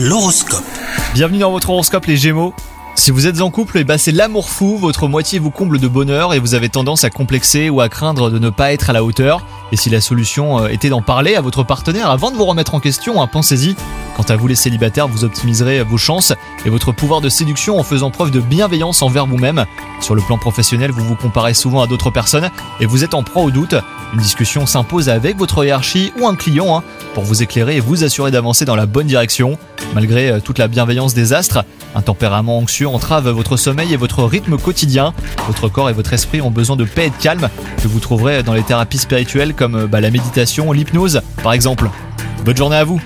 L'horoscope. Bienvenue dans votre horoscope les Gémeaux. Si vous êtes en couple, eh ben c'est l'amour fou, votre moitié vous comble de bonheur et vous avez tendance à complexer ou à craindre de ne pas être à la hauteur. Et si la solution euh, était d'en parler à votre partenaire avant de vous remettre en question, hein, pensez-y. Quant à vous les célibataires, vous optimiserez vos chances et votre pouvoir de séduction en faisant preuve de bienveillance envers vous-même. Sur le plan professionnel, vous vous comparez souvent à d'autres personnes et vous êtes en proie au doute. Une discussion s'impose avec votre hiérarchie ou un client hein, pour vous éclairer et vous assurer d'avancer dans la bonne direction. Malgré euh, toute la bienveillance des astres, un tempérament anxieux entrave votre sommeil et votre rythme quotidien. Votre corps et votre esprit ont besoin de paix et de calme que vous trouverez dans les thérapies spirituelles comme euh, bah, la méditation, l'hypnose par exemple. Bonne journée à vous